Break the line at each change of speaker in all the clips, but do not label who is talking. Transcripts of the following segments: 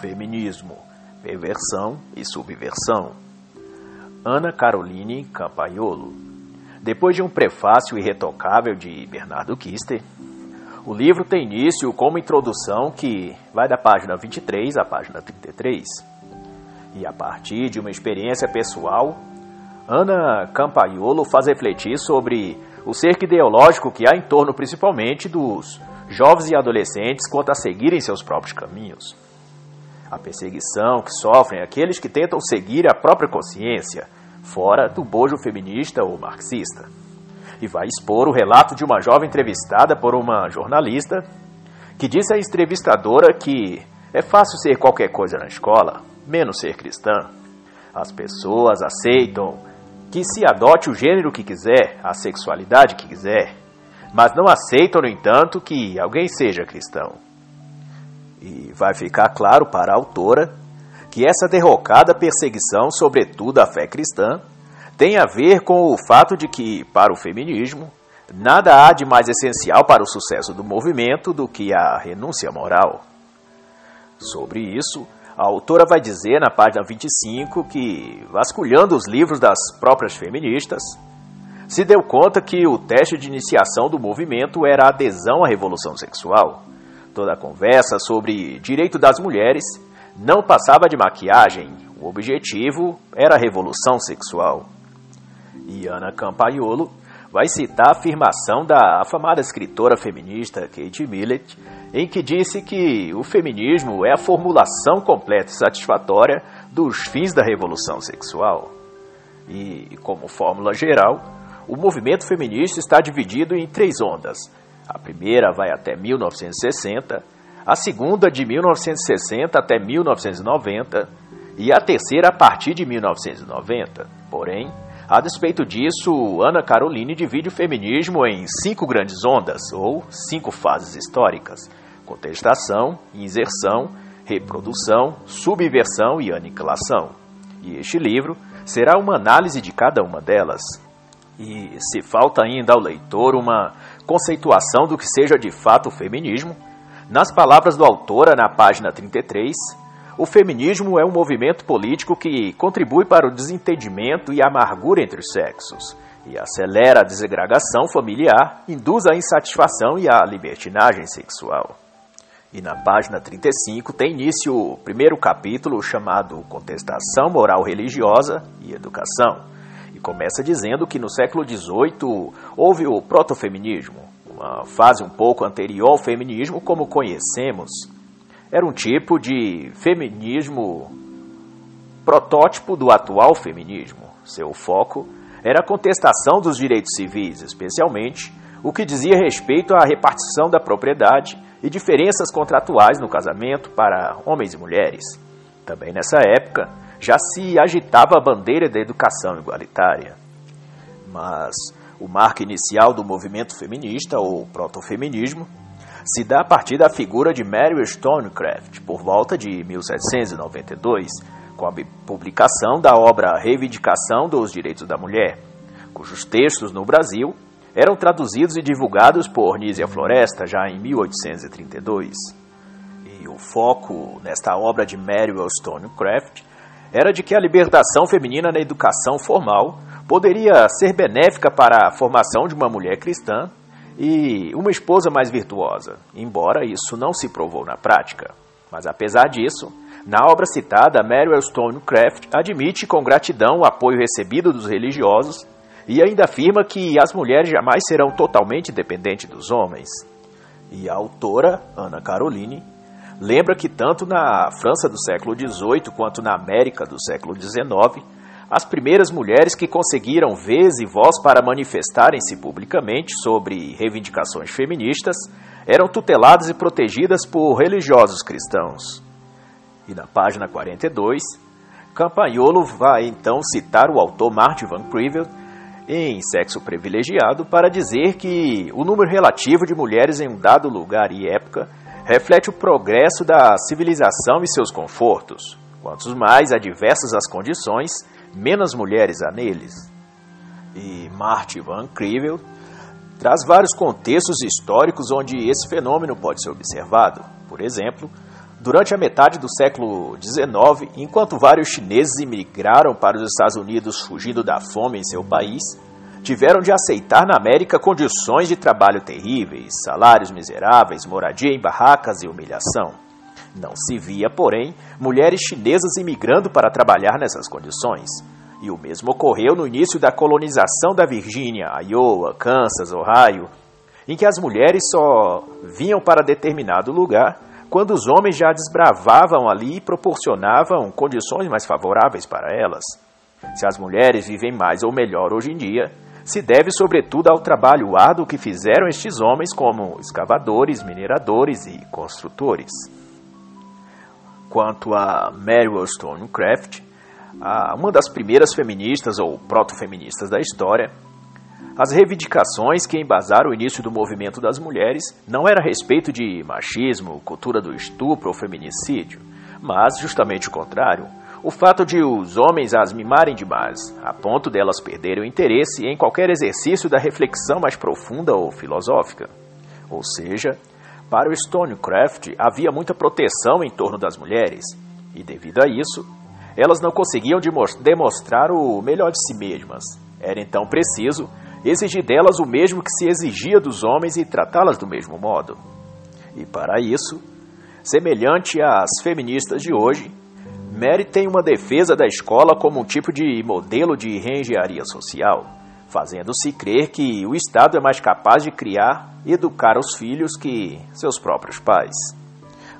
Feminismo, Perversão e Subversão. Ana Caroline Campaiolo. Depois de um prefácio irretocável de Bernardo Kister, o livro tem início com uma introdução que vai da página 23 à página 33. E a partir de uma experiência pessoal, Ana Campaiolo faz refletir sobre o cerco ideológico que há em torno principalmente dos jovens e adolescentes quanto a seguirem seus próprios caminhos. A perseguição que sofrem aqueles que tentam seguir a própria consciência, fora do bojo feminista ou marxista. E vai expor o relato de uma jovem entrevistada por uma jornalista que disse à entrevistadora que é fácil ser qualquer coisa na escola, menos ser cristã. As pessoas aceitam que se adote o gênero que quiser, a sexualidade que quiser, mas não aceitam, no entanto, que alguém seja cristão. E vai ficar claro para a autora que essa derrocada perseguição, sobretudo à fé cristã, tem a ver com o fato de que, para o feminismo, nada há de mais essencial para o sucesso do movimento do que a renúncia moral. Sobre isso, a autora vai dizer na página 25 que, vasculhando os livros das próprias feministas, se deu conta que o teste de iniciação do movimento era a adesão à revolução sexual. Toda a conversa sobre direito das mulheres não passava de maquiagem, o objetivo era a revolução sexual. E Ana Campaiolo vai citar a afirmação da afamada escritora feminista Kate Millett, em que disse que o feminismo é a formulação completa e satisfatória dos fins da revolução sexual. E, como fórmula geral, o movimento feminista está dividido em três ondas. A primeira vai até 1960, a segunda de 1960 até 1990 e a terceira a partir de 1990. Porém, a despeito disso, Ana Caroline divide o feminismo em cinco grandes ondas, ou cinco fases históricas: contestação, inserção, reprodução, subversão e aniquilação. E este livro será uma análise de cada uma delas. E se falta ainda ao leitor uma conceituação do que seja de fato o feminismo, nas palavras do autora na página 33, o feminismo é um movimento político que contribui para o desentendimento e amargura entre os sexos, e acelera a desagregação familiar, induz a insatisfação e a libertinagem sexual. E na página 35 tem início o primeiro capítulo chamado Contestação Moral Religiosa e Educação, começa dizendo que no século XVIII houve o protofeminismo, uma fase um pouco anterior ao feminismo como conhecemos. Era um tipo de feminismo protótipo do atual feminismo. Seu foco era a contestação dos direitos civis, especialmente o que dizia respeito à repartição da propriedade e diferenças contratuais no casamento para homens e mulheres. Também nessa época, já se agitava a bandeira da educação igualitária. Mas o marco inicial do movimento feminista, ou protofeminismo, se dá a partir da figura de Mary Wollstonecraft, por volta de 1792, com a publicação da obra Reivindicação dos Direitos da Mulher, cujos textos no Brasil eram traduzidos e divulgados por Nízia Floresta já em 1832. E o foco nesta obra de Mary Wollstonecraft era de que a libertação feminina na educação formal poderia ser benéfica para a formação de uma mulher cristã e uma esposa mais virtuosa, embora isso não se provou na prática. Mas apesar disso, na obra citada, Mary Wollstonecraft admite com gratidão o apoio recebido dos religiosos e ainda afirma que as mulheres jamais serão totalmente dependentes dos homens. E a autora, Ana Caroline, lembra que tanto na França do século XVIII quanto na América do século XIX, as primeiras mulheres que conseguiram vez e voz para manifestarem-se publicamente sobre reivindicações feministas eram tuteladas e protegidas por religiosos cristãos. E na página 42, Campagnolo vai então citar o autor Martin Van Creveld em Sexo Privilegiado para dizer que o número relativo de mulheres em um dado lugar e época reflete o progresso da civilização e seus confortos. Quantos mais adversas as condições, menos mulheres há neles. E Marty Van Creveld traz vários contextos históricos onde esse fenômeno pode ser observado. Por exemplo, Durante a metade do século XIX, enquanto vários chineses imigraram para os Estados Unidos fugindo da fome em seu país, tiveram de aceitar na América condições de trabalho terríveis, salários miseráveis, moradia em barracas e humilhação. Não se via, porém, mulheres chinesas imigrando para trabalhar nessas condições. E o mesmo ocorreu no início da colonização da Virgínia, Iowa, Kansas, Ohio, em que as mulheres só vinham para determinado lugar quando os homens já desbravavam ali e proporcionavam condições mais favoráveis para elas. Se as mulheres vivem mais ou melhor hoje em dia, se deve sobretudo ao trabalho árduo que fizeram estes homens como escavadores, mineradores e construtores. Quanto a Mary Wollstonecraft, uma das primeiras feministas ou proto-feministas da história, as reivindicações que embasaram o início do movimento das mulheres não era a respeito de machismo, cultura do estupro ou feminicídio, mas justamente o contrário, o fato de os homens as mimarem demais, a ponto delas perderem o interesse em qualquer exercício da reflexão mais profunda ou filosófica. Ou seja, para o Stonecraft havia muita proteção em torno das mulheres, e devido a isso, elas não conseguiam demonstrar o melhor de si mesmas. Era então preciso exigir delas o mesmo que se exigia dos homens e tratá-las do mesmo modo. E para isso, semelhante às feministas de hoje, Mary tem uma defesa da escola como um tipo de modelo de reengenharia social, fazendo-se crer que o Estado é mais capaz de criar e educar os filhos que seus próprios pais.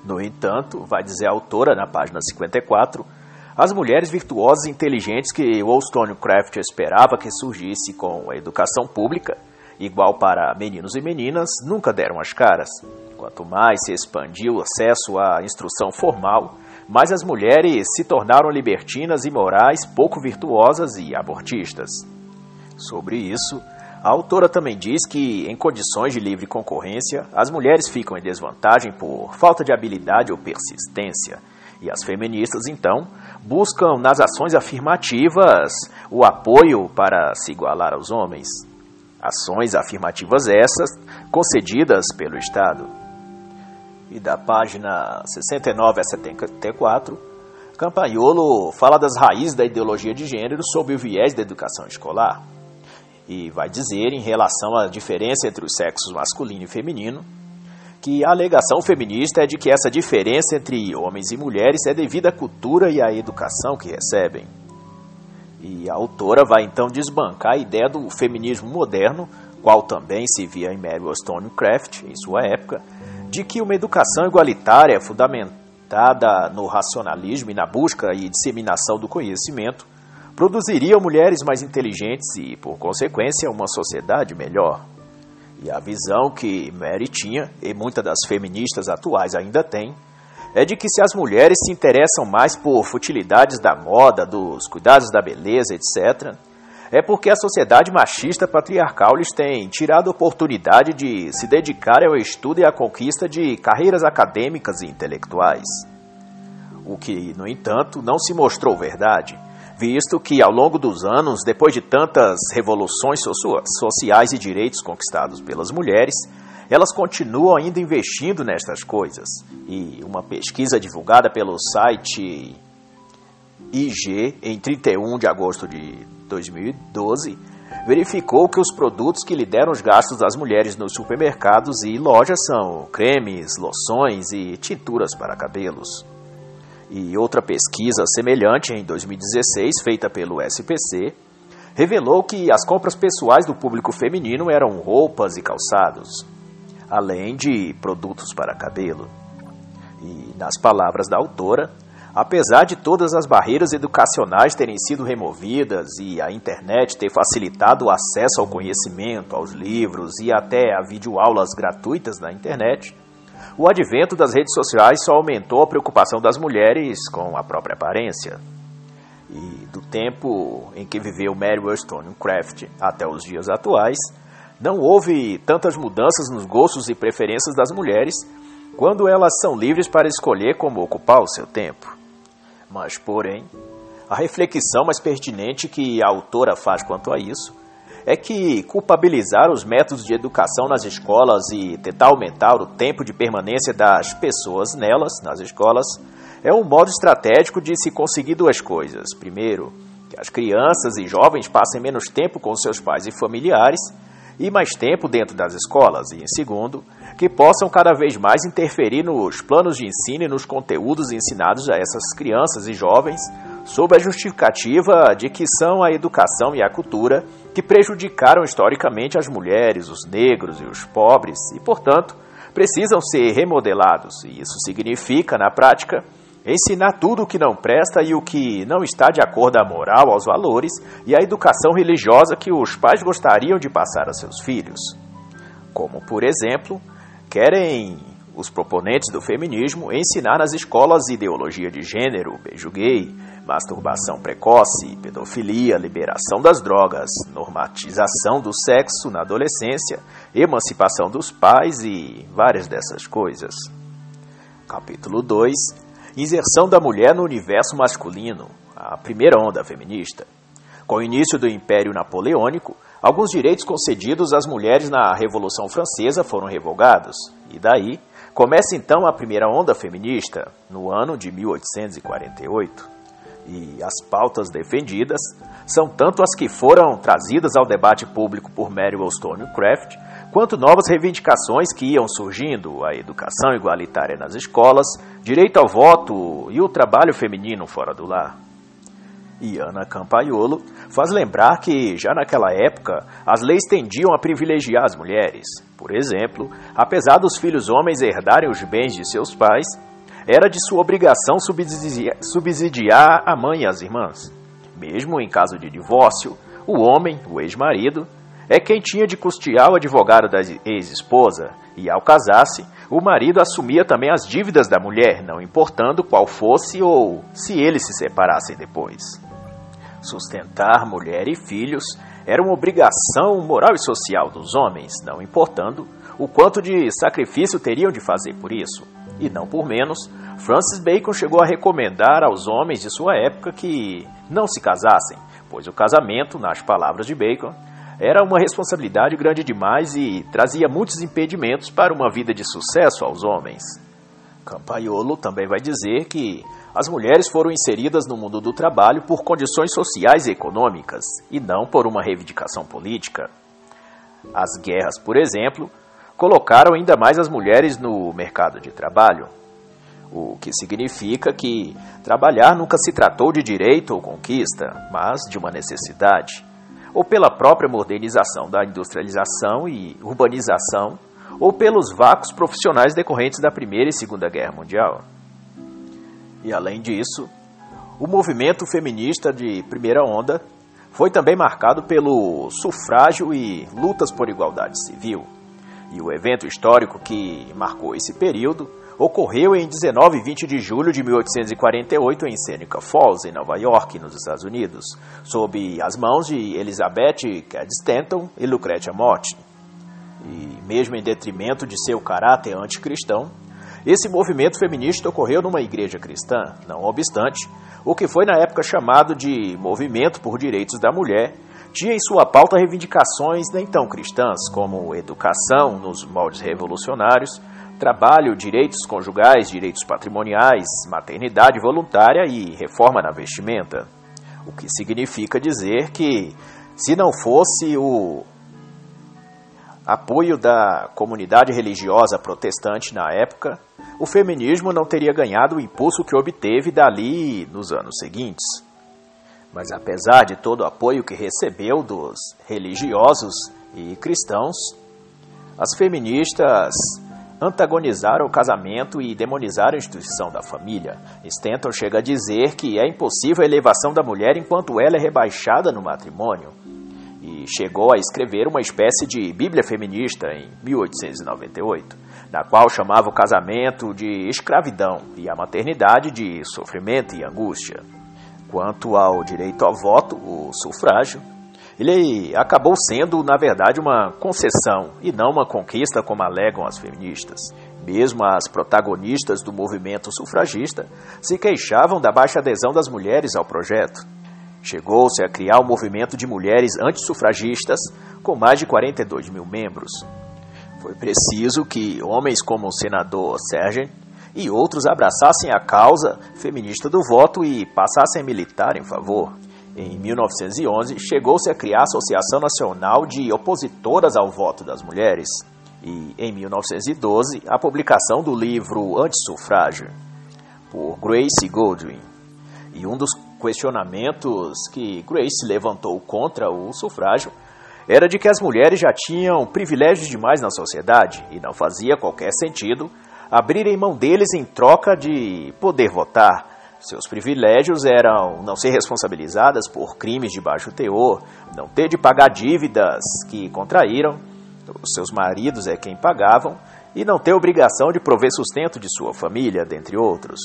No entanto, vai dizer a autora na página 54, as mulheres virtuosas e inteligentes que Wollstonecraft esperava que surgisse com a educação pública, igual para meninos e meninas, nunca deram as caras. Quanto mais se expandiu o acesso à instrução formal, mas as mulheres se tornaram libertinas e morais pouco virtuosas e abortistas. Sobre isso, a autora também diz que, em condições de livre concorrência, as mulheres ficam em desvantagem por falta de habilidade ou persistência, e as feministas, então, buscam nas ações afirmativas o apoio para se igualar aos homens. Ações afirmativas essas concedidas pelo Estado e da página 69 a 74, Campagnolo fala das raízes da ideologia de gênero sob o viés da educação escolar. E vai dizer, em relação à diferença entre os sexos masculino e feminino, que a alegação feminista é de que essa diferença entre homens e mulheres é devido à cultura e à educação que recebem. E a autora vai então desbancar a ideia do feminismo moderno, qual também se via em Mary Wollstonecraft, em sua época, de que uma educação igualitária fundamentada no racionalismo e na busca e disseminação do conhecimento produziria mulheres mais inteligentes e, por consequência, uma sociedade melhor. E a visão que Mary tinha, e muitas das feministas atuais ainda têm, é de que se as mulheres se interessam mais por futilidades da moda, dos cuidados da beleza, etc., é porque a sociedade machista patriarcal lhes tem tirado a oportunidade de se dedicarem ao estudo e à conquista de carreiras acadêmicas e intelectuais. O que, no entanto, não se mostrou verdade, visto que, ao longo dos anos, depois de tantas revoluções sociais e direitos conquistados pelas mulheres, elas continuam ainda investindo nestas coisas. E uma pesquisa divulgada pelo site IG em 31 de agosto de 2012, verificou que os produtos que lideram os gastos das mulheres nos supermercados e lojas são cremes, loções e tinturas para cabelos. E outra pesquisa semelhante em 2016, feita pelo SPC, revelou que as compras pessoais do público feminino eram roupas e calçados, além de produtos para cabelo. E, nas palavras da autora, Apesar de todas as barreiras educacionais terem sido removidas e a internet ter facilitado o acesso ao conhecimento, aos livros e até a videoaulas gratuitas na internet, o advento das redes sociais só aumentou a preocupação das mulheres com a própria aparência. E do tempo em que viveu Mary Wollstonecraft até os dias atuais, não houve tantas mudanças nos gostos e preferências das mulheres quando elas são livres para escolher como ocupar o seu tempo. Mas, porém, a reflexão mais pertinente que a autora faz quanto a isso é que culpabilizar os métodos de educação nas escolas e tentar aumentar o tempo de permanência das pessoas nelas, nas escolas, é um modo estratégico de se conseguir duas coisas. Primeiro, que as crianças e jovens passem menos tempo com seus pais e familiares e mais tempo dentro das escolas. E, em segundo, que possam cada vez mais interferir nos planos de ensino e nos conteúdos ensinados a essas crianças e jovens, sob a justificativa de que são a educação e a cultura que prejudicaram historicamente as mulheres, os negros e os pobres e, portanto, precisam ser remodelados. E isso significa, na prática, ensinar tudo o que não presta e o que não está de acordo à moral, aos valores e à educação religiosa que os pais gostariam de passar a seus filhos. Como, por exemplo, querem os proponentes do feminismo ensinar nas escolas ideologia de gênero, beijo gay, masturbação precoce, pedofilia, liberação das drogas, normatização do sexo na adolescência, emancipação dos pais e várias dessas coisas. Capítulo 2 Inserção da mulher no universo masculino, a primeira onda feminista. Com o início do Império Napoleônico, alguns direitos concedidos às mulheres na Revolução Francesa foram revogados, e daí começa então a primeira onda feminista, no ano de 1848. E as pautas defendidas são tanto as que foram trazidas ao debate público por Mary Wollstonecraft, quanto novas reivindicações que iam surgindo, a educação igualitária nas escolas, direito ao voto e o trabalho feminino fora do lar. E Ana Campaiolo faz lembrar que, já naquela época, as leis tendiam a privilegiar as mulheres. Por exemplo, apesar dos filhos homens herdarem os bens de seus pais, era de sua obrigação subsidiar, a mãe e as irmãs. Mesmo em caso de divórcio, o homem, o ex-marido, é quem tinha de custear o advogado da ex-esposa, e ao casar-se, o marido assumia também as dívidas da mulher, não importando qual fosse ou se eles se separassem depois. Sustentar mulher e filhos era uma obrigação moral e social dos homens, não importando o quanto de sacrifício teriam de fazer por isso. E não por menos, Francis Bacon chegou a recomendar aos homens de sua época que não se casassem, pois o casamento, nas palavras de Bacon, era uma responsabilidade grande demais e trazia muitos impedimentos para uma vida de sucesso aos homens. Campaiolo também vai dizer que as mulheres foram inseridas no mundo do trabalho por condições sociais e econômicas, e não por uma reivindicação política. As guerras, por exemplo, colocaram ainda mais as mulheres no mercado de trabalho, o que significa que trabalhar nunca se tratou de direito ou conquista, mas de uma necessidade ou pela própria modernização da industrialização e urbanização, ou pelos vácuos profissionais decorrentes da Primeira e Segunda Guerra Mundial. E além disso, o movimento feminista de primeira onda foi também marcado pelo sufrágio e lutas por igualdade civil. E o evento histórico que marcou esse período ocorreu em 19 e 20 de julho de 1848 em Seneca Falls, em Nova York, nos Estados Unidos, sob as mãos de Elizabeth Cady Stanton e Lucretia Mott. E mesmo em detrimento de seu caráter anticristão, esse movimento feminista ocorreu numa igreja cristã, não obstante, o que foi na época chamado de Movimento por Direitos da Mulher, tinha em sua pauta reivindicações nem tão cristãs como educação nos moldes revolucionários, trabalho, direitos conjugais, direitos patrimoniais, maternidade voluntária e reforma na vestimenta. O que significa dizer que, se não fosse o apoio da comunidade religiosa protestante na época, o feminismo não teria ganhado o impulso que obteve dali nos anos seguintes. Mas apesar de todo o apoio que recebeu dos religiosos e cristãos, as feministas antagonizaram o casamento e demonizaram a instituição da família. Stanton chega a dizer que é impossível a elevação da mulher enquanto ela é rebaixada no matrimônio. E chegou a escrever uma espécie de Bíblia feminista em 1898, na qual chamava o casamento de escravidão e a maternidade de sofrimento e angústia. Quanto ao direito ao voto, o sufrágio, ele acabou sendo, na verdade, uma concessão e não uma conquista, como alegam as feministas. Mesmo as protagonistas do movimento sufragista se queixavam da baixa adesão das mulheres ao projeto. Chegou-se a criar um movimento de mulheres antissufragistas com mais de 42 mil membros. Foi preciso que homens como o senador Sergent e outros abraçassem a causa feminista do voto e passassem a militar em favor. Em 1911, chegou-se a criar a Associação Nacional de Opositoras ao Voto das Mulheres. E, em 1912, a publicação do livro Antissufrágio, por Grace Goldwyn. E um dos questionamentos que Grace levantou contra o sufrágio era de que as mulheres já tinham privilégios demais na sociedade e não fazia qualquer sentido abrirem mão deles em troca de poder votar. Seus privilégios eram não ser responsabilizadas por crimes de baixo teor, não ter de pagar dívidas que contraíram, os seus maridos é quem pagavam, e não ter obrigação de prover sustento de sua família, dentre outros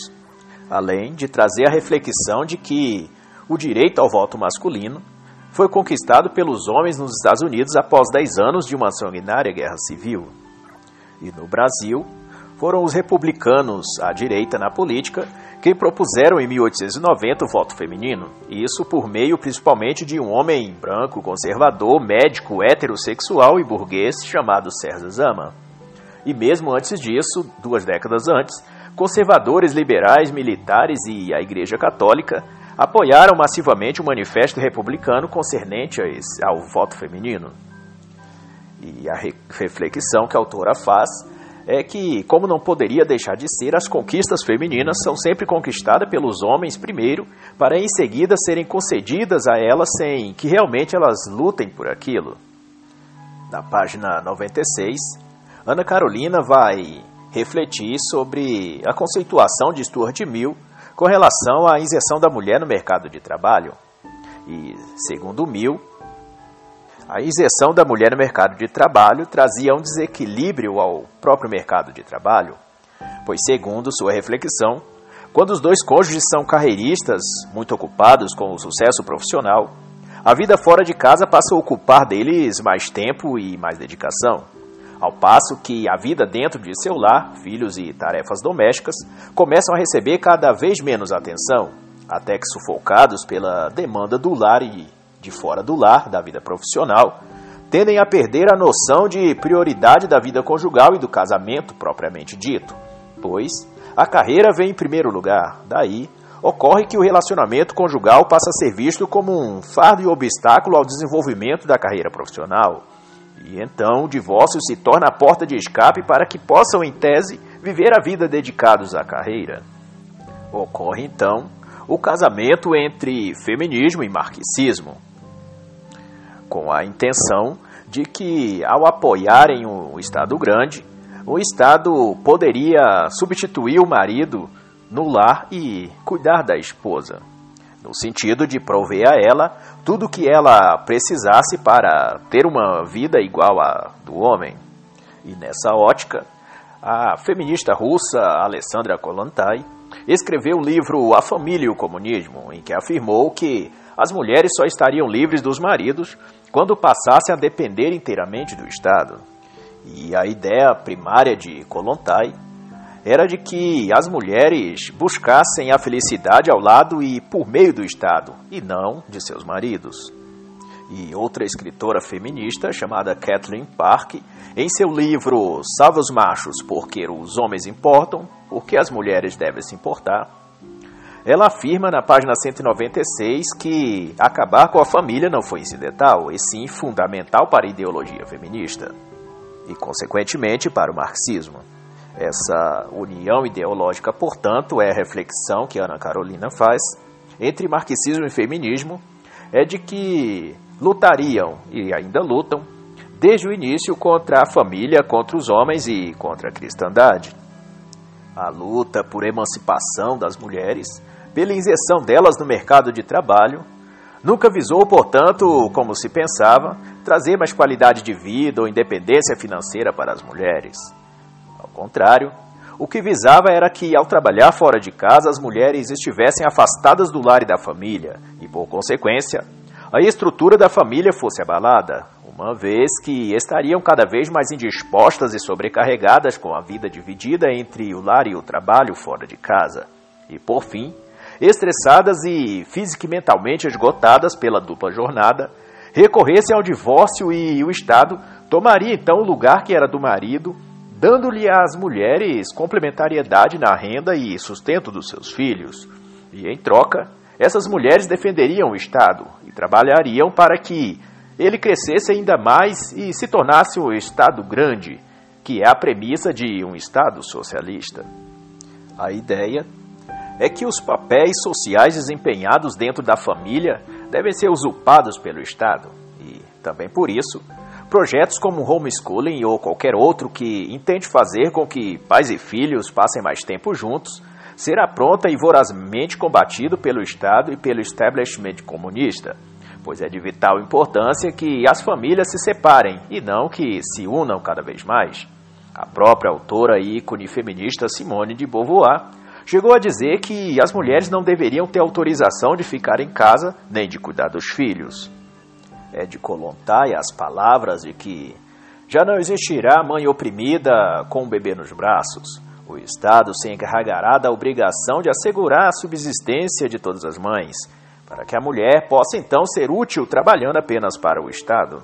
além de trazer a reflexão de que o direito ao voto masculino foi conquistado pelos homens nos Estados Unidos após 10 anos de uma sanguinária guerra civil. E no Brasil, foram os republicanos à direita na política quem propuseram em 1890 o voto feminino, isso por meio principalmente de um homem branco, conservador, médico, heterossexual e burguês chamado César Zama. E mesmo antes disso, duas décadas antes, conservadores liberais, militares e a Igreja Católica apoiaram massivamente o manifesto republicano concernente ao voto feminino. E a reflexão que a autora faz é que, como não poderia deixar de ser, as conquistas femininas são sempre conquistadas pelos homens primeiro, para em seguida serem concedidas a elas sem que realmente elas lutem por aquilo. Na página 96, Ana Carolina vai refletir sobre a conceituação de Stuart Mill com relação à inserção da mulher no mercado de trabalho. E, segundo Mill, a inserção da mulher no mercado de trabalho trazia um desequilíbrio ao próprio mercado de trabalho, pois, segundo sua reflexão, quando os dois cônjuges são carreiristas, muito ocupados com o sucesso profissional, a vida fora de casa passa a ocupar deles mais tempo e mais dedicação ao passo que a vida dentro de seu lar, filhos e tarefas domésticas, começam a receber cada vez menos atenção, até que sufocados pela demanda do lar e de fora do lar, da vida profissional, tendem a perder a noção de prioridade da vida conjugal e do casamento propriamente dito, pois a carreira vem em primeiro lugar. Daí, ocorre que o relacionamento conjugal passa a ser visto como um fardo e obstáculo ao desenvolvimento da carreira profissional e então o divórcio se torna a porta de escape para que possam, em tese, viver a vida dedicados à carreira. Ocorre então o casamento entre feminismo e marxismo, com a intenção de que, ao apoiarem o Estado grande, o Estado poderia substituir o marido no lar e cuidar da esposa no sentido de prover a ela tudo o que ela precisasse para ter uma vida igual à do homem. E nessa ótica, a feminista russa Alessandra Kollontai escreveu o livro A Família e o Comunismo, em que afirmou que as mulheres só estariam livres dos maridos quando passassem a depender inteiramente do Estado. E a ideia primária de Kollontai era de que as mulheres buscassem a felicidade ao lado e por meio do Estado, e não de seus maridos. E outra escritora feminista, chamada Kathleen Park, em seu livro Salve os Machos, porque os homens importam, porque as mulheres devem se importar, ela afirma na página 196 que acabar com a família não foi incidental, e sim fundamental para a ideologia feminista, e consequentemente para o marxismo. Essa união ideológica, portanto, é a reflexão que Ana Carolina faz entre marxismo e feminismo, é de que lutariam e ainda lutam desde o início contra a família, contra os homens e contra a cristandade. A luta por emancipação das mulheres, pela inserção delas no mercado de trabalho, nunca visou, portanto, como se pensava, trazer mais qualidade de vida ou independência financeira para as mulheres contrário, o que visava era que, ao trabalhar fora de casa, as mulheres estivessem afastadas do lar e da família, e, por consequência, a estrutura da família fosse abalada, uma vez que estariam cada vez mais indispostas e sobrecarregadas com a vida dividida entre o lar e o trabalho fora de casa. E, por fim, estressadas e física e mentalmente esgotadas pela dupla jornada, recorressem ao divórcio e o Estado tomaria então o lugar que era do marido, dando-lhe às mulheres complementariedade na renda e sustento dos seus filhos. E em troca, essas mulheres defenderiam o Estado e trabalhariam para que ele crescesse ainda mais e se tornasse um Estado grande, que é a premissa de um Estado socialista. A ideia é que os papéis sociais desempenhados dentro da família devem ser usurpados pelo Estado e, também por isso, projetos como homeschooling ou qualquer outro que intente fazer com que pais e filhos passem mais tempo juntos será pronta e vorazmente combatido pelo Estado e pelo establishment comunista, pois é de vital importância que as famílias se separem e não que se unam cada vez mais. A própria autora e ícone feminista Simone de Beauvoir chegou a dizer que as mulheres não deveriam ter autorização de ficar em casa nem de cuidar dos filhos. É de Kolontai as palavras de que já não existirá mãe oprimida com um bebê nos braços. O Estado se encarregará da obrigação de assegurar a subsistência de todas as mães, para que a mulher possa então ser útil trabalhando apenas para o Estado.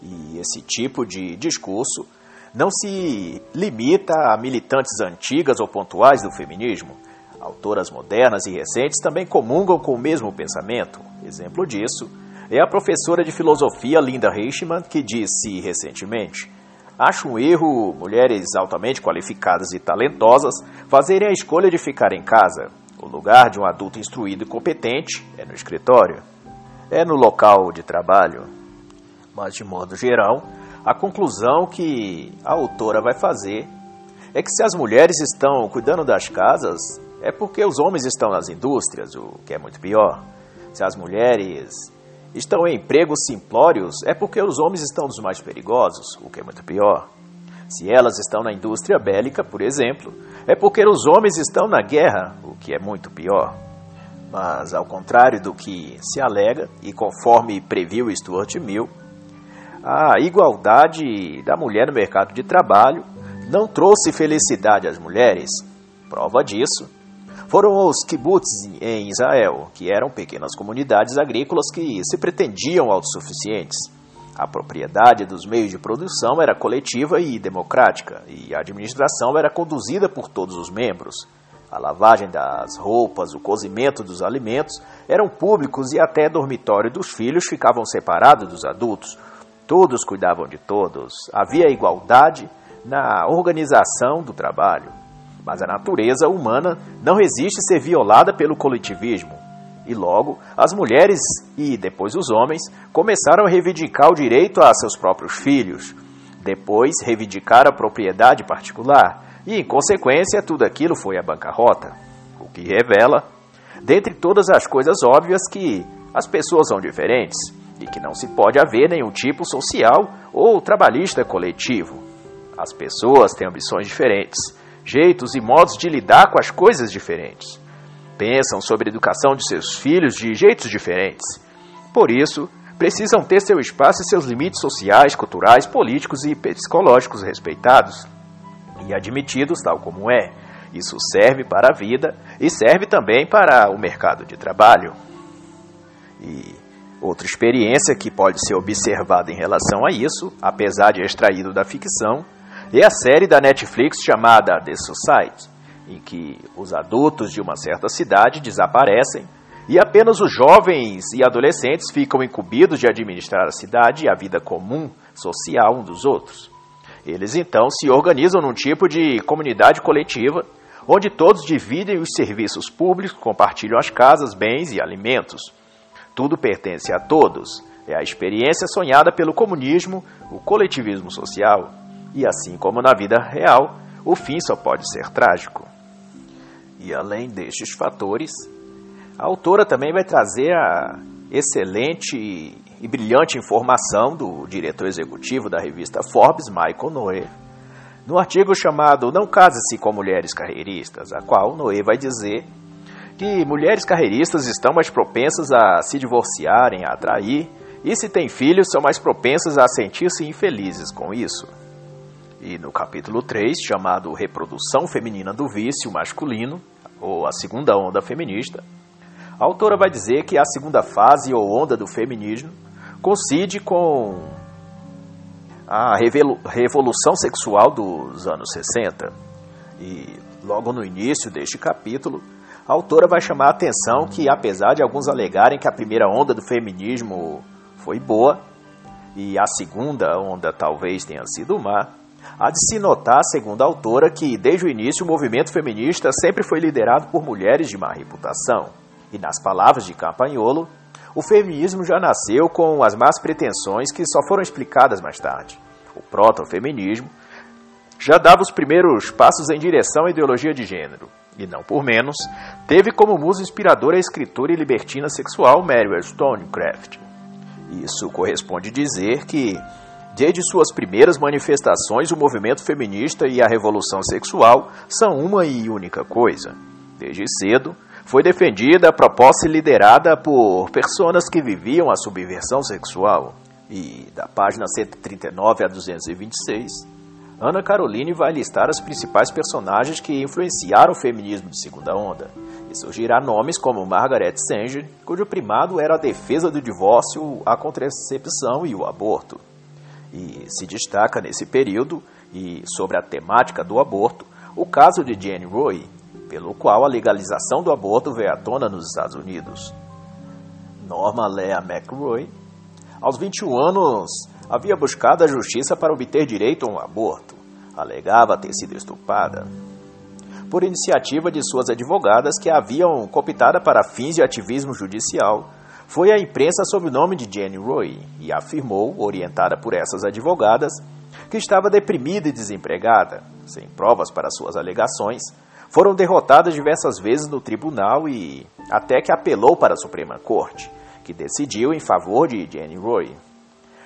E esse tipo de discurso não se limita a militantes antigas ou pontuais do feminismo. Autoras modernas e recentes também comungam com o mesmo pensamento. Exemplo disso é a professora de filosofia Linda Reichmann, que disse recentemente: Acho um erro mulheres altamente qualificadas e talentosas fazerem a escolha de ficar em casa. O lugar de um adulto instruído e competente é no escritório, é no local de trabalho. Mas, de modo geral, a conclusão que a autora vai fazer é que se as mulheres estão cuidando das casas, é porque os homens estão nas indústrias, o que é muito pior. Se as mulheres estão em empregos simplórios, é porque os homens estão nos mais perigosos, o que é muito pior. Se elas estão na indústria bélica, por exemplo, é porque os homens estão na guerra, o que é muito pior. Mas, ao contrário do que se alega, e conforme previu Stuart Mill, a igualdade da mulher no mercado de trabalho não trouxe felicidade às mulheres. Prova disso foram os kibbutz em Israel, que eram pequenas comunidades agrícolas que se pretendiam autossuficientes. A propriedade dos meios de produção era coletiva e democrática, e a administração era conduzida por todos os membros. A lavagem das roupas, o cozimento dos alimentos eram públicos e até dormitório dos filhos ficavam separados dos adultos, Todos cuidavam de todos. Havia igualdade na organização do trabalho. Mas a natureza humana não resiste ser violada pelo coletivismo. E logo, as mulheres e depois os homens começaram a reivindicar o direito a seus próprios filhos. Depois, reivindicar a propriedade particular. E, em consequência, tudo aquilo foi a bancarrota. O que revela, dentre todas as coisas óbvias, que as pessoas são diferentes e que não se pode haver nenhum tipo social ou trabalhista coletivo. As pessoas têm ambições diferentes, jeitos e modos de lidar com as coisas diferentes. Pensam sobre a educação de seus filhos de jeitos diferentes. Por isso, precisam ter seu espaço e seus limites sociais, culturais, políticos e psicológicos respeitados e admitidos tal como é. Isso serve para a vida e serve também para o mercado de trabalho. E Outra experiência que pode ser observada em relação a isso, apesar de extraído da ficção, é a série da Netflix chamada The Society, em que os adultos de uma certa cidade desaparecem e apenas os jovens e adolescentes ficam incumbidos de administrar a cidade e a vida comum social um dos outros. Eles então se organizam num tipo de comunidade coletiva, onde todos dividem os serviços públicos, compartilham as casas, bens e alimentos. Tudo pertence a todos. É a experiência sonhada pelo comunismo, o coletivismo social. E assim como na vida real, o fim só pode ser trágico. E além destes fatores, a autora também vai trazer a excelente e brilhante informação do diretor executivo da revista Forbes, Michael Noé, no artigo chamado Não Case-se com Mulheres Carreiristas, a qual Noé vai dizer que mulheres carreiristas estão mais propensas a se divorciarem, a atrair, e se têm filhos, são mais propensas a sentir-se infelizes com isso. E no capítulo 3, chamado Reprodução Feminina do Vício Masculino, ou a segunda onda feminista, a autora vai dizer que a segunda fase ou onda do feminismo coincide com a revolução sexual dos anos 60. E logo no início deste capítulo, a autora vai chamar a atenção que, apesar de alguns alegarem que a primeira onda do feminismo foi boa e a segunda onda talvez tenha sido má, há de se notar, segundo a autora, que desde o início o movimento feminista sempre foi liderado por mulheres de má reputação. E nas palavras de Campanholo, o feminismo já nasceu com as más pretensões que só foram explicadas mais tarde. O proto-feminismo já dava os primeiros passos em direção à ideologia de gênero, e não por menos, teve como musa inspiradora a escritora e libertina sexual Mary Wollstonecraft. Isso corresponde dizer que, desde suas primeiras manifestações, o movimento feminista e a revolução sexual são uma e única coisa. Desde cedo, foi defendida a proposta liderada por personas que viviam a subversão sexual. E da página 139 a 226, Ana Caroline vai listar as principais personagens que influenciaram o feminismo de segunda onda. E surgirá nomes como Margaret Sanger, cujo primado era a defesa do divórcio, a contracepção e o aborto. E se destaca nesse período, e sobre a temática do aborto, o caso de Jane Roy, pelo qual a legalização do aborto veio à tona nos Estados Unidos. Norma Lea McRoy, aos 21 anos, havia buscado a justiça para obter direito a um aborto. Alegava ter sido estuprada por iniciativa de suas advogadas que a haviam cooptada para fins de ativismo judicial. Foi à imprensa sob o nome de Jenny Roy e afirmou, orientada por essas advogadas, que estava deprimida e desempregada. Sem provas para suas alegações, foram derrotadas diversas vezes no tribunal e até que apelou para a Suprema Corte, que decidiu em favor de Jenny Roy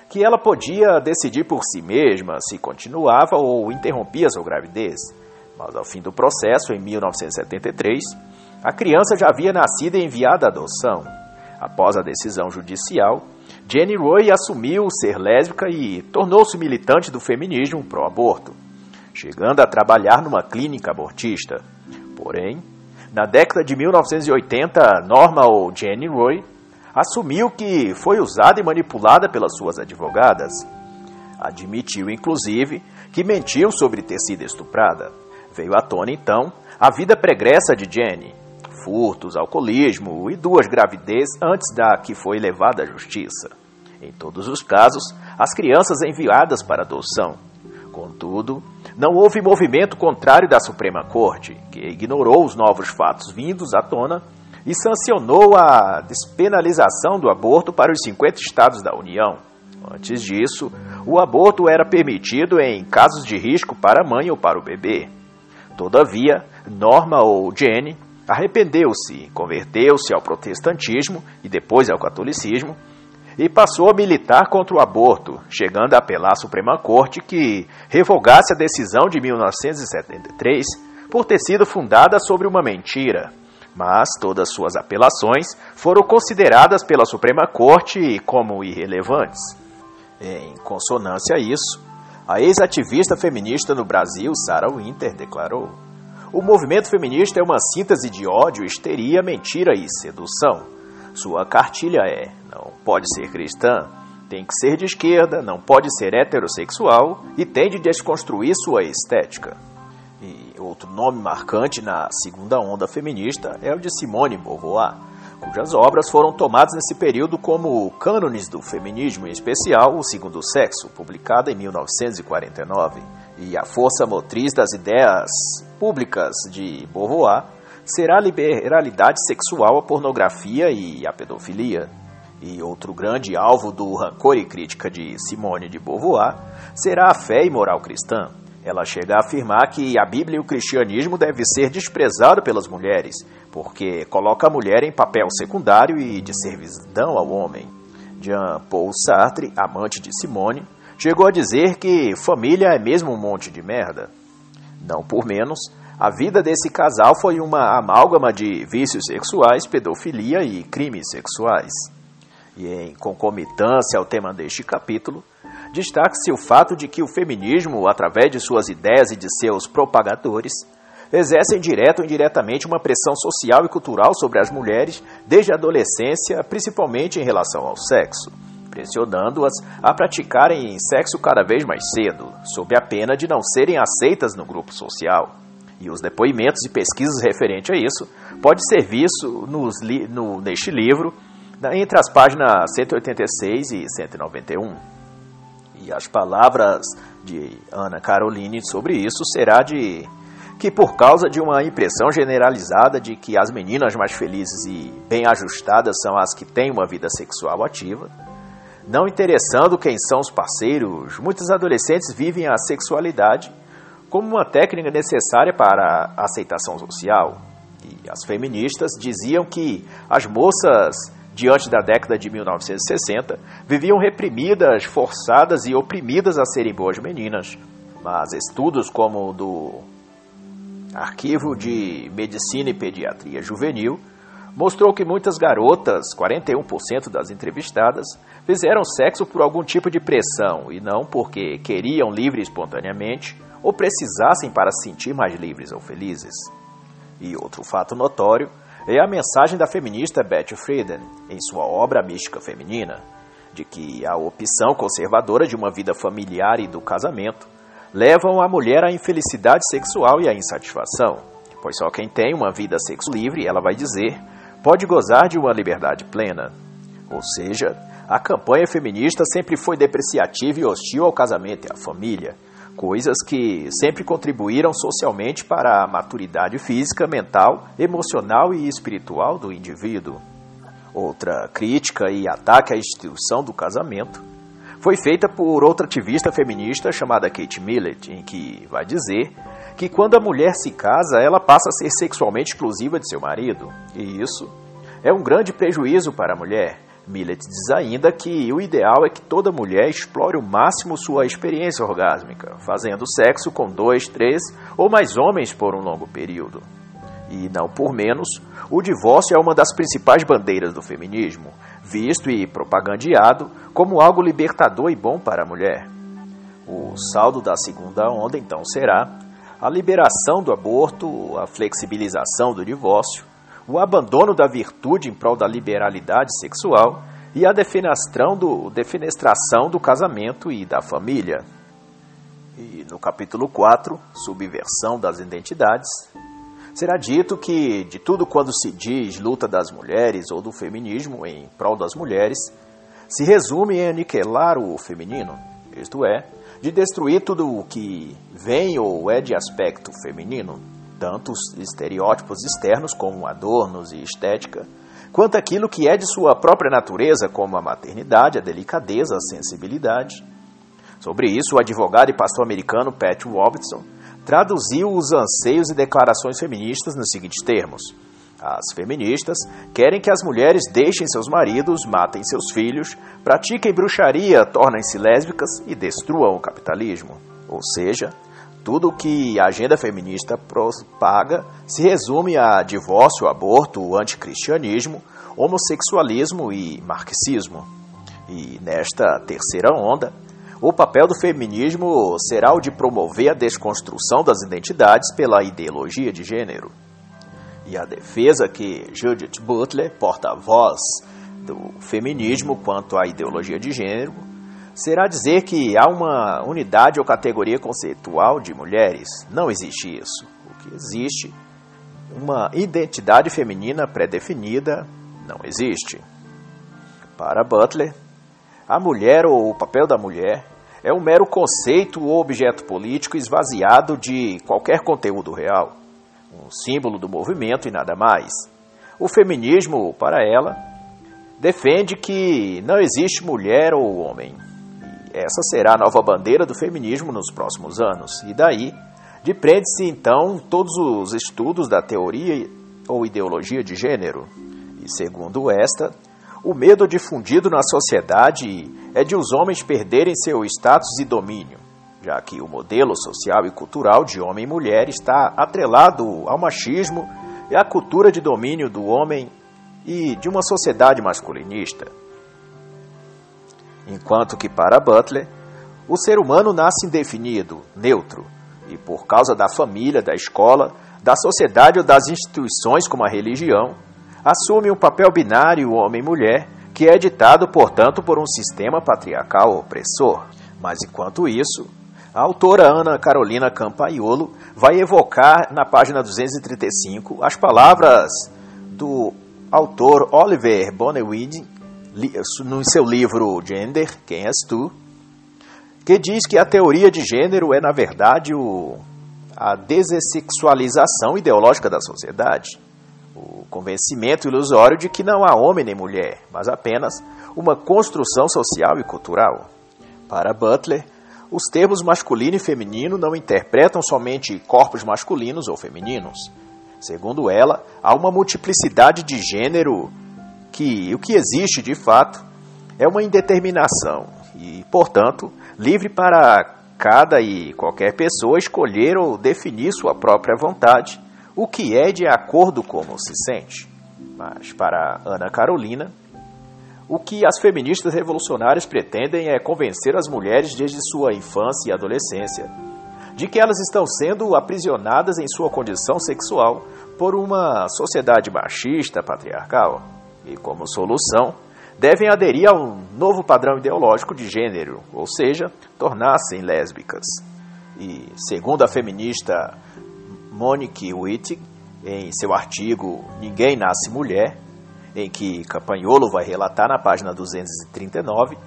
que ela podia decidir por si mesma se continuava ou interrompia sua gravidez. Mas ao fim do processo, em 1973, a criança já havia nascido e enviada à adoção. Após a decisão judicial, Jenny Roy assumiu ser lésbica e tornou-se militante do feminismo pró-aborto, chegando a trabalhar numa clínica abortista. Porém, na década de 1980, Norma ou Jenny Roy assumiu que foi usada e manipulada pelas suas advogadas. Admitiu, inclusive, que mentiu sobre ter sido estuprada. Veio à tona, então, a vida pregressa de Jenny, furtos, alcoolismo e duas gravidez antes da que foi levada à justiça. Em todos os casos, as crianças enviadas para adoção. Contudo, não houve movimento contrário da Suprema Corte, que ignorou os novos fatos vindos à tona e sancionou a despenalização do aborto para os 50 estados da União. Antes disso, o aborto era permitido em casos de risco para a mãe ou para o bebê. Todavia, Norma ou Jenny arrependeu-se, converteu-se ao protestantismo e depois ao catolicismo e passou a militar contra o aborto, chegando a apelar à Suprema Corte que revogasse a decisão de 1973 por ter sido fundada sobre uma mentira mas todas suas apelações foram consideradas pela Suprema Corte como irrelevantes. Em consonância a isso, a ex-ativista feminista no Brasil, Sarah Winter, declarou: O movimento feminista é uma síntese de ódio, histeria, mentira e sedução. Sua cartilha é: não pode ser cristã, tem que ser de esquerda, não pode ser heterossexual e tem de desconstruir sua estética. E outro nome marcante na segunda onda feminista é o de Simone Beauvoir, cujas obras foram tomadas nesse período como cânones do feminismo, em especial O Segundo Sexo, publicada em 1949. E a força motriz das ideias públicas de Beauvoir será a liberalidade sexual, a pornografia e a pedofilia. E outro grande alvo do rancor e crítica de Simone de Beauvoir será a fé e moral cristã. Ela chega a afirmar que a Bíblia e o cristianismo devem ser desprezados pelas mulheres, porque coloca a mulher em papel secundário e de servidão ao homem. Jean-Paul Sartre, amante de Simone, chegou a dizer que família é mesmo um monte de merda. Não por menos, a vida desse casal foi uma amálgama de vícios sexuais, pedofilia e crimes sexuais. E em concomitância ao tema deste capítulo, destaca-se o fato de que o feminismo, através de suas ideias e de seus propagadores, exercem direto ou indiretamente uma pressão social e cultural sobre as mulheres desde a adolescência, principalmente em relação ao sexo, pressionando-as a praticarem sexo cada vez mais cedo, sob a pena de não serem aceitas no grupo social. E os depoimentos e pesquisas referentes a isso pode ser visto nos no, neste livro, entre as páginas 186 e 191. E as palavras de Ana Caroline sobre isso será de que por causa de uma impressão generalizada de que as meninas mais felizes e bem ajustadas são as que têm uma vida sexual ativa, não interessando quem são os parceiros, muitos adolescentes vivem a sexualidade como uma técnica necessária para a aceitação social. E as feministas diziam que as moças, diante da década de 1960, viviam reprimidas, forçadas e oprimidas a serem boas meninas. Mas estudos como o do Arquivo de Medicina e Pediatria Juvenil mostrou que muitas garotas, 41% das entrevistadas, fizeram sexo por algum tipo de pressão e não porque queriam livre espontaneamente ou precisassem para se sentir mais livres ou felizes. E outro fato notório é a mensagem da feminista Betty Friedan em sua obra Mística Feminina, de que a opção conservadora de uma vida familiar e do casamento levam a mulher à infelicidade sexual e à insatisfação, pois só quem tem uma vida sexo livre, ela vai dizer, pode gozar de uma liberdade plena. Ou seja, a campanha feminista sempre foi depreciativa e hostil ao casamento e à família, coisas que sempre contribuíram socialmente para a maturidade física, mental, emocional e espiritual do indivíduo. Outra crítica e ataque à instituição do casamento foi feita por outra ativista feminista chamada Kate Millett, em que vai dizer que quando a mulher se casa, ela passa a ser sexualmente exclusiva de seu marido, e isso é um grande prejuízo para a mulher, Millet diz ainda que o ideal é que toda mulher explore o máximo sua experiência orgásmica, fazendo sexo com dois, três ou mais homens por um longo período. E não por menos, o divórcio é uma das principais bandeiras do feminismo, visto e propagandeado como algo libertador e bom para a mulher. O saldo da segunda onda então será a liberação do aborto, a flexibilização do divórcio, o abandono da virtude em prol da liberalidade sexual e a defenestração do, defenestração do casamento e da família. E no capítulo 4, Subversão das Identidades, será dito que de tudo quando se diz luta das mulheres ou do feminismo em prol das mulheres, se resume em aniquilar o feminino, isto é, de destruir tudo o que vem ou é de aspecto feminino, tanto os estereótipos externos como adornos e estética, quanto aquilo que é de sua própria natureza, como a maternidade, a delicadeza, a sensibilidade. Sobre isso, o advogado e pastor americano Pat Robertson traduziu os anseios e declarações feministas nos seguintes termos: As feministas querem que as mulheres deixem seus maridos, matem seus filhos, pratiquem bruxaria, tornem-se lésbicas e destruam o capitalismo. Ou seja, tudo que a agenda feminista propaga se resume a divórcio, aborto, anticristianismo, homossexualismo e marxismo. E nesta terceira onda, o papel do feminismo será o de promover a desconstrução das identidades pela ideologia de gênero. E a defesa que Judith Butler, porta-voz do feminismo quanto à ideologia de gênero, será dizer que há uma unidade ou categoria conceitual de mulheres. Não existe isso. O que existe, uma identidade feminina pré-definida, não existe. Para Butler, a mulher ou o papel da mulher é um mero conceito ou objeto político esvaziado de qualquer conteúdo real, um símbolo do movimento e nada mais. O feminismo, para ela, defende que não existe mulher ou homem, essa será a nova bandeira do feminismo nos próximos anos. E daí, depreende-se então todos os estudos da teoria ou ideologia de gênero. E segundo esta, o medo difundido na sociedade é de os homens perderem seu status e domínio, já que o modelo social e cultural de homem e mulher está atrelado ao machismo e à cultura de domínio do homem e de uma sociedade masculinista enquanto que para Butler, o ser humano nasce indefinido, neutro, e por causa da família, da escola, da sociedade ou das instituições como a religião, assume um papel binário homem-mulher que é ditado, portanto, por um sistema patriarcal opressor. Mas enquanto isso, a autora Ana Carolina Campaiolo vai evocar na página 235 as palavras do autor Oliver Bonewid no seu livro Gender, Quem és tu? que diz que a teoria de gênero é, na verdade, o, a desexualização ideológica da sociedade, o convencimento ilusório de que não há homem nem mulher, mas apenas uma construção social e cultural. Para Butler, os termos masculino e feminino não interpretam somente corpos masculinos ou femininos. Segundo ela, há uma multiplicidade de gênero que o que existe de fato é uma indeterminação e, portanto, livre para cada e qualquer pessoa escolher ou definir sua própria vontade, o que é de acordo como se sente. Mas para Ana Carolina, o que as feministas revolucionárias pretendem é convencer as mulheres desde sua infância e adolescência de que elas estão sendo aprisionadas em sua condição sexual por uma sociedade machista patriarcal e, como solução, devem aderir a um novo padrão ideológico de gênero, ou seja, tornar-se lésbicas. E, segundo a feminista Monique Wittig, em seu artigo Ninguém Nasce Mulher, em que Campanholo vai relatar na página 239,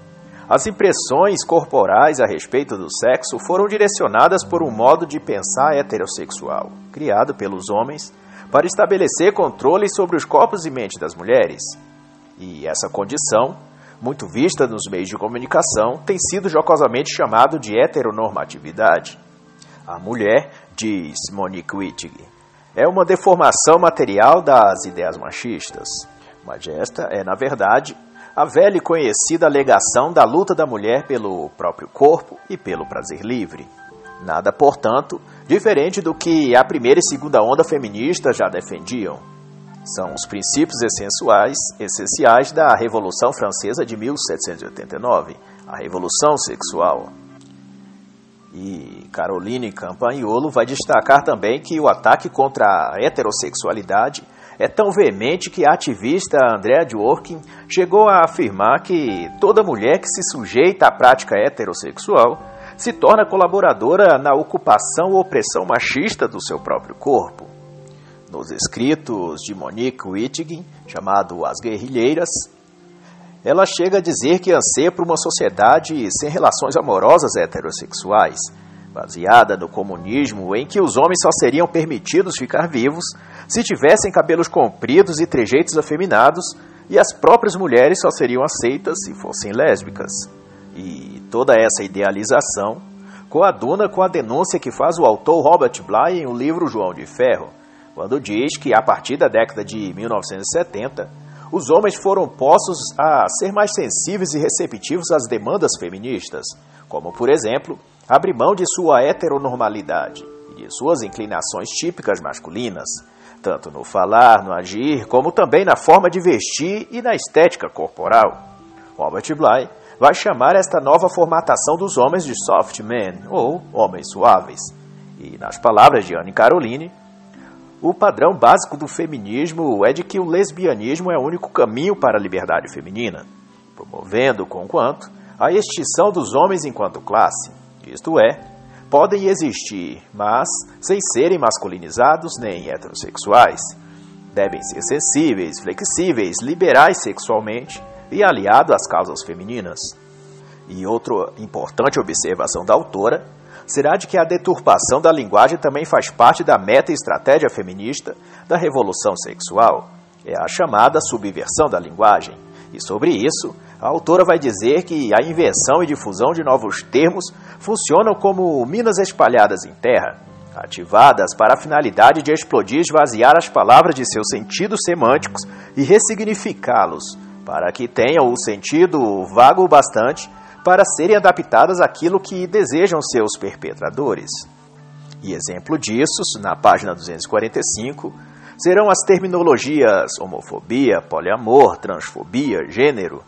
as impressões corporais a respeito do sexo foram direcionadas por um modo de pensar heterossexual, criado pelos homens para estabelecer controle sobre os corpos e mente das mulheres. E essa condição, muito vista nos meios de comunicação, tem sido jocosamente chamado de heteronormatividade. A mulher, diz Monique Wittig, é uma deformação material das ideias machistas. Mas esta é, na verdade, a velha e conhecida alegação da luta da mulher pelo próprio corpo e pelo prazer livre. Nada, portanto, diferente do que a primeira e segunda onda feminista já defendiam. São os princípios essenciais, essenciais da Revolução Francesa de 1789, a Revolução Sexual. E Caroline Campagnolo vai destacar também que o ataque contra a heterossexualidade é tão veemente que a ativista Andrea Dworkin chegou a afirmar que toda mulher que se sujeita à prática heterossexual se torna colaboradora na ocupação ou opressão machista do seu próprio corpo. Nos escritos de Monique Wittig, chamado As Guerrilheiras, ela chega a dizer que anseia por uma sociedade sem relações amorosas heterossexuais, baseada no comunismo em que os homens só seriam permitidos ficar vivos se tivessem cabelos compridos e trejeitos afeminados e as próprias mulheres só seriam aceitas se fossem lésbicas. E toda essa idealização coaduna com a denúncia que faz o autor Robert Bly em o livro João de Ferro, quando diz que a partir da década de 1970, os homens foram postos a ser mais sensíveis e receptivos às demandas feministas, como, por exemplo, abrir mão de sua heteronormalidade e de suas inclinações típicas masculinas, tanto no falar, no agir, como também na forma de vestir e na estética corporal. Robert Bly vai chamar esta nova formatação dos homens de soft men, ou homens suaves. E, nas palavras de Anne Caroline, o padrão básico do feminismo é de que o lesbianismo é o único caminho para a liberdade feminina, promovendo, conquanto, a extinção dos homens enquanto classe, isto é, podem existir, mas sem serem masculinizados nem heterossexuais. Devem ser sensíveis, flexíveis, liberais sexualmente e aliados às causas femininas. E outra importante observação da autora será de que a deturpação da linguagem também faz parte da meta e estratégia feminista da revolução sexual. É a chamada subversão da linguagem. E sobre isso, a autora vai dizer que a invenção e difusão de novos termos funcionam como minas espalhadas em terra, ativadas para a finalidade de explodir e esvaziar as palavras de seus sentidos semânticos e ressignificá-los, para que tenham o sentido vago bastante para serem adaptadas àquilo que desejam seus perpetradores. E exemplo disso, na página 245, serão as terminologias homofobia, poliamor, transfobia, gênero.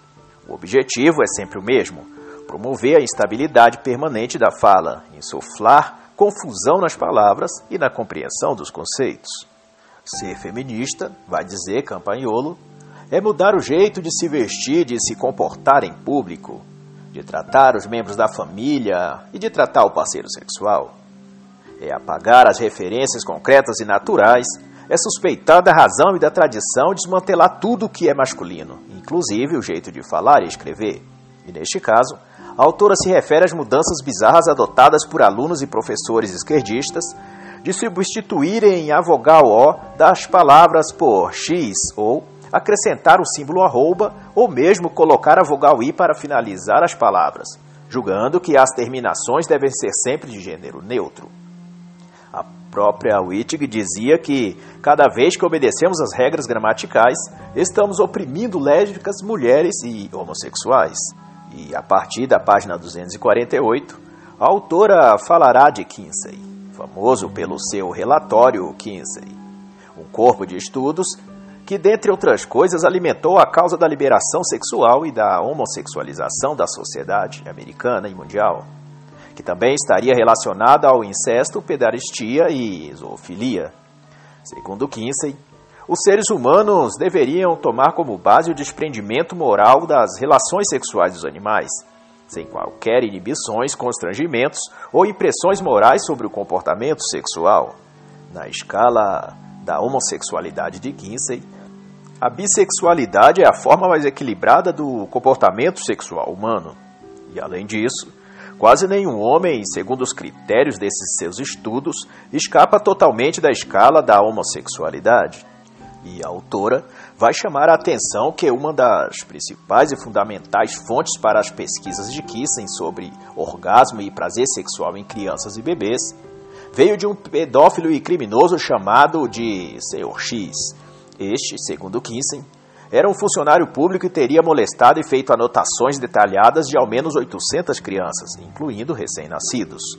O objetivo é sempre o mesmo: promover a instabilidade permanente da fala, insuflar confusão nas palavras e na compreensão dos conceitos. Ser feminista, vai dizer Campagnolo, é mudar o jeito de se vestir, de se comportar em público, de tratar os membros da família e de tratar o parceiro sexual. É apagar as referências concretas e naturais, é suspeitar da razão e da tradição, desmantelar tudo o que é masculino, inclusive o jeito de falar e escrever. E neste caso, a autora se refere às mudanças bizarras adotadas por alunos e professores esquerdistas de substituírem a vogal O das palavras por X ou acrescentar o símbolo arroba ou mesmo colocar a vogal I para finalizar as palavras, julgando que as terminações devem ser sempre de gênero neutro. Própria Wittig dizia que, cada vez que obedecemos às regras gramaticais, estamos oprimindo lésbicas, mulheres e homossexuais. E a partir da página 248, a autora falará de Kinsey, famoso pelo seu relatório Kinsey, um corpo de estudos que, dentre outras coisas, alimentou a causa da liberação sexual e da homossexualização da sociedade americana e mundial, que também estaria relacionada ao incesto, pedaristia e zoofilia. Segundo Kinsey, os seres humanos deveriam tomar como base o desprendimento moral das relações sexuais dos animais, sem qualquer inibições, constrangimentos ou impressões morais sobre o comportamento sexual. Na escala da homossexualidade de Kinsey, a bissexualidade é a forma mais equilibrada do comportamento sexual humano. E além disso, quase nenhum homem, segundo os critérios desses seus estudos, escapa totalmente da escala da homossexualidade. E a autora vai chamar a atenção que uma das principais e fundamentais fontes para as pesquisas de Kissen sobre orgasmo e prazer sexual em crianças e bebês veio de um pedófilo e criminoso chamado de Sr. X. Este, segundo Kinsey, era um funcionário público e teria molestado e feito anotações detalhadas de ao menos 800 crianças, incluindo recém-nascidos.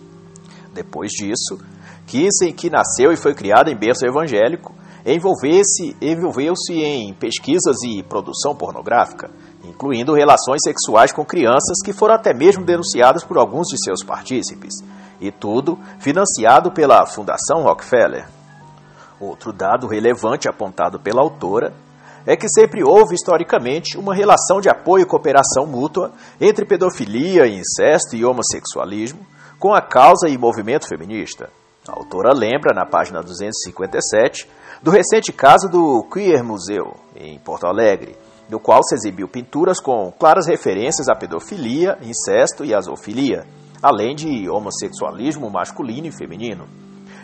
Depois disso, Kinsey, que nasceu e foi criado em berço evangélico, envolveu-se envolveu em pesquisas e produção pornográfica, incluindo relações sexuais com crianças que foram até mesmo denunciadas por alguns de seus partícipes, e tudo financiado pela Fundação Rockefeller. Outro dado relevante apontado pela autora é que sempre houve historicamente uma relação de apoio e cooperação mútua entre pedofilia, incesto e homossexualismo com a causa e movimento feminista. A autora lembra, na página 257, do recente caso do Queer Museu, em Porto Alegre, no qual se exibiu pinturas com claras referências à pedofilia, incesto e azofilia, além de homossexualismo masculino e feminino.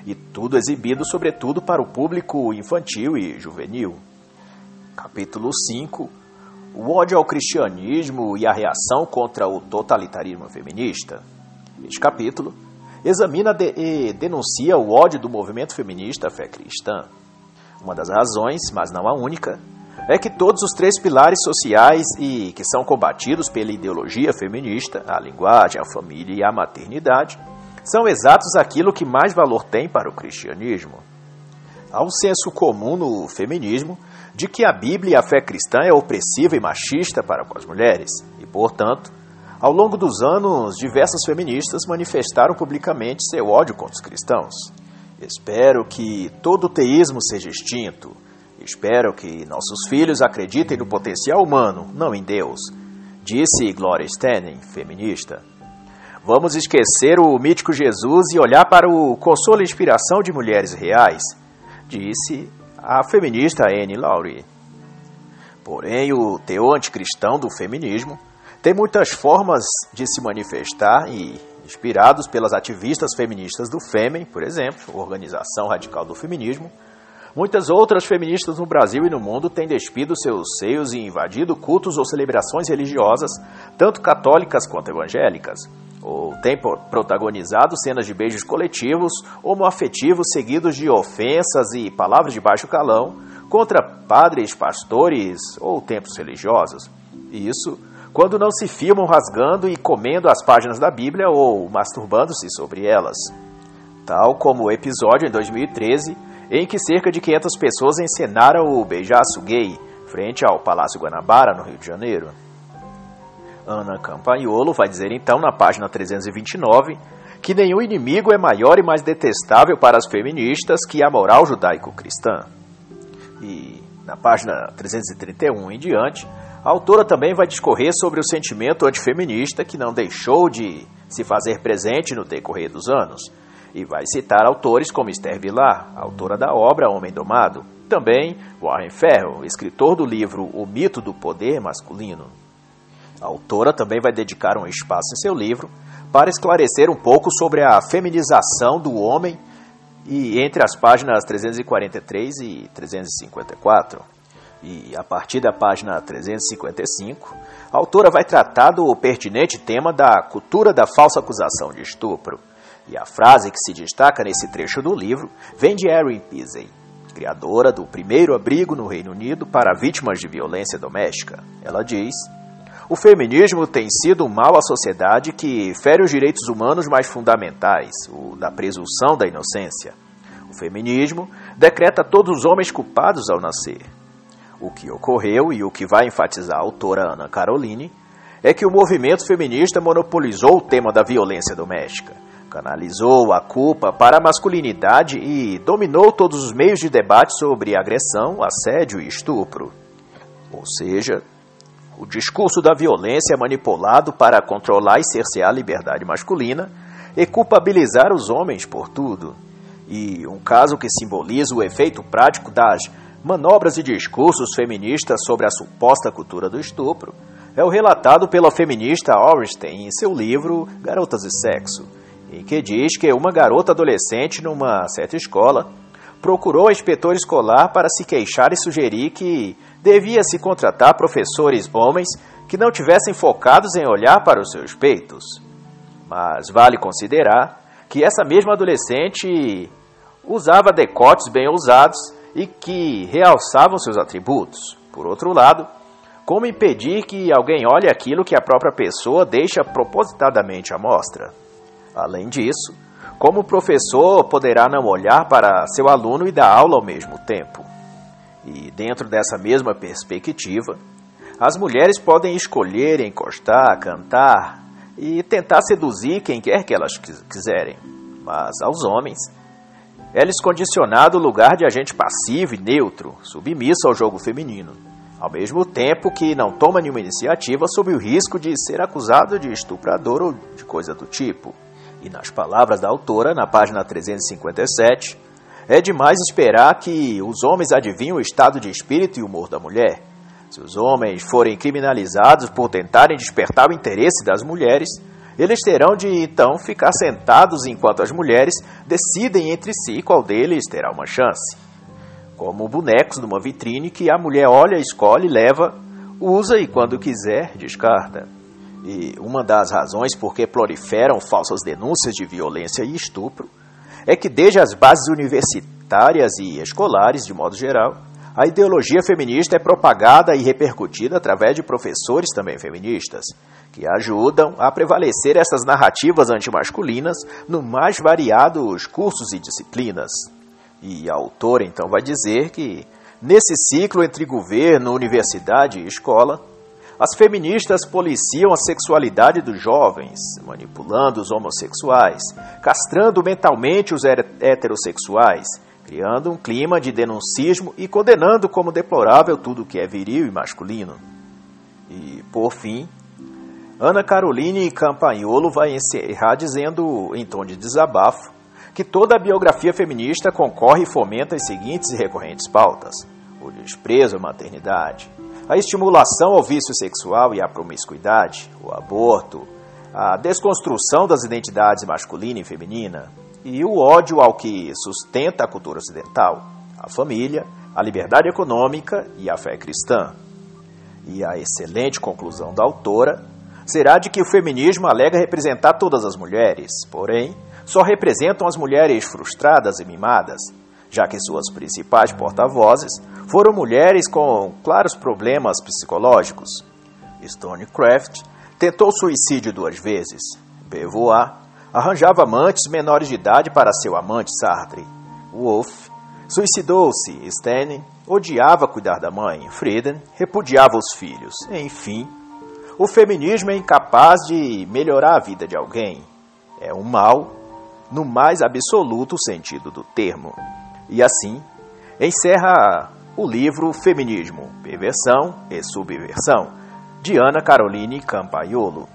E tudo exibido, sobretudo, para o público infantil e juvenil. Capítulo 5 O ódio ao cristianismo e a reação contra o totalitarismo feminista. Este capítulo examina e denuncia o ódio do movimento feminista à fé cristã. Uma das razões, mas não a única, é que todos os três pilares sociais e que são combatidos pela ideologia feminista, a linguagem, a família e a maternidade, são exatos aquilo que mais valor tem para o cristianismo. Há um senso comum no feminismo de que a Bíblia e a fé cristã é opressiva e machista para com as mulheres, e, portanto, ao longo dos anos, diversas feministas manifestaram publicamente seu ódio contra os cristãos. Espero que todo o teísmo seja extinto Espero que nossos filhos acreditem no potencial humano, não em Deus, disse Gloria Steinem, feminista. Vamos esquecer o mítico Jesus e olhar para o consolo e inspiração de mulheres reais, disse a feminista Anne Laurie. Porém, o teor anticristão do feminismo tem muitas formas de se manifestar e, inspirados pelas ativistas feministas do FEMEN, por exemplo, Organização Radical do Feminismo, Muitas outras feministas no Brasil e no mundo têm despido seus seios e invadido cultos ou celebrações religiosas, tanto católicas quanto evangélicas. Ou têm protagonizado cenas de beijos coletivos, homoafetivos seguidos de ofensas e palavras de baixo calão contra padres, pastores ou templos religiosos. Isso quando não se filmam rasgando e comendo as páginas da Bíblia ou masturbando-se sobre elas. Tal como o episódio em 2013 em que cerca de 500 pessoas encenaram o beijaço gay frente ao Palácio Guanabara, no Rio de Janeiro. Ana Campagnolo vai dizer então na página 329 que nenhum inimigo é maior e mais detestável para as feministas que a moral judaico-cristã. E na página 331 em diante, a autora também vai discorrer sobre o sentimento antifeminista que não deixou de se fazer presente no decorrer dos anos, e vai citar autores como Esther Vilar, autora da obra Homem Domado, também Warren Ferro, escritor do livro O Mito do Poder Masculino. A autora também vai dedicar um espaço em seu livro para esclarecer um pouco sobre a feminização do homem e entre as páginas 343 e 354. E a partir da página 355, a autora vai tratar do pertinente tema da cultura da falsa acusação de estupro. E a frase que se destaca nesse trecho do livro vem de Erin Peasey, criadora do primeiro abrigo no Reino Unido para vítimas de violência doméstica. Ela diz: O feminismo tem sido um mal à sociedade que fere os direitos humanos mais fundamentais, o da presunção da inocência. O feminismo decreta todos os homens culpados ao nascer. O que ocorreu e o que vai enfatizar a autora Ana Caroline é que o movimento feminista monopolizou o tema da violência doméstica canalizou a culpa para a masculinidade e dominou todos os meios de debate sobre agressão, assédio e estupro. Ou seja, o discurso da violência é manipulado para controlar e cercear a liberdade masculina e culpabilizar os homens por tudo. E um caso que simboliza o efeito prático das manobras e discursos feministas sobre a suposta cultura do estupro é o relatado pela feminista Orestein em seu livro Garotas e Sexo, em que diz que uma garota adolescente numa certa escola procurou a inspetora escolar para se queixar e sugerir que devia se contratar professores homens que não tivessem focados em olhar para os seus peitos. Mas vale considerar que essa mesma adolescente usava decotes bem ousados e que realçavam seus atributos. Por outro lado, como impedir que alguém olhe aquilo que a própria pessoa deixa propositadamente à mostra? Além disso, como professor poderá não olhar para seu aluno e dar aula ao mesmo tempo? E dentro dessa mesma perspectiva, as mulheres podem escolher encostar, cantar e tentar seduzir quem quer que elas quiserem. Mas aos homens, é lhes condicionado o lugar de agente passivo e neutro, submisso ao jogo feminino, ao mesmo tempo que não toma nenhuma iniciativa sob o risco de ser acusado de estuprador ou de coisa do tipo. E nas palavras da autora, na página 357, é demais esperar que os homens adivinhem o estado de espírito e humor da mulher. Se os homens forem criminalizados por tentarem despertar o interesse das mulheres, eles terão de então ficar sentados enquanto as mulheres decidem entre si qual deles terá uma chance. Como bonecos numa vitrine que a mulher olha, escolhe, leva, usa e quando quiser descarta. E uma das razões por que proliferam falsas denúncias de violência e estupro é que, desde as bases universitárias e escolares, de modo geral, a ideologia feminista é propagada e repercutida através de professores também feministas, que ajudam a prevalecer essas narrativas antimasculinas no mais variados cursos e disciplinas. E a autora então vai dizer que, nesse ciclo entre governo, universidade e escola, as feministas policiam a sexualidade dos jovens, manipulando os homossexuais, castrando mentalmente os heterossexuais, criando um clima de denuncismo e condenando como deplorável tudo que é viril e masculino. E, por fim, Ana Caroline Campagnolo vai encerrar dizendo, em tom de desabafo, que toda a biografia feminista concorre e fomenta as seguintes e recorrentes pautas: o desprezo à maternidade, a estimulação ao vício sexual e à promiscuidade, o aborto, a desconstrução das identidades masculina e feminina e o ódio ao que sustenta a cultura ocidental, a família, a liberdade econômica e a fé cristã. E a excelente conclusão da autora será de que o feminismo alega representar todas as mulheres, porém, só representam as mulheres frustradas e mimadas, já que suas principais porta-vozes foram mulheres com claros problemas psicológicos. Stonecraft tentou suicídio duas vezes. Beauvoir arranjava amantes menores de idade para seu amante Sartre. Wolff suicidou-se. Stanley odiava cuidar da mãe. Frieden repudiava os filhos. Enfim, o feminismo é incapaz de melhorar a vida de alguém. é um mal no mais absoluto sentido do termo. E assim, encerra o livro Feminismo, Perversão e Subversão, de Ana Caroline Campaiolo.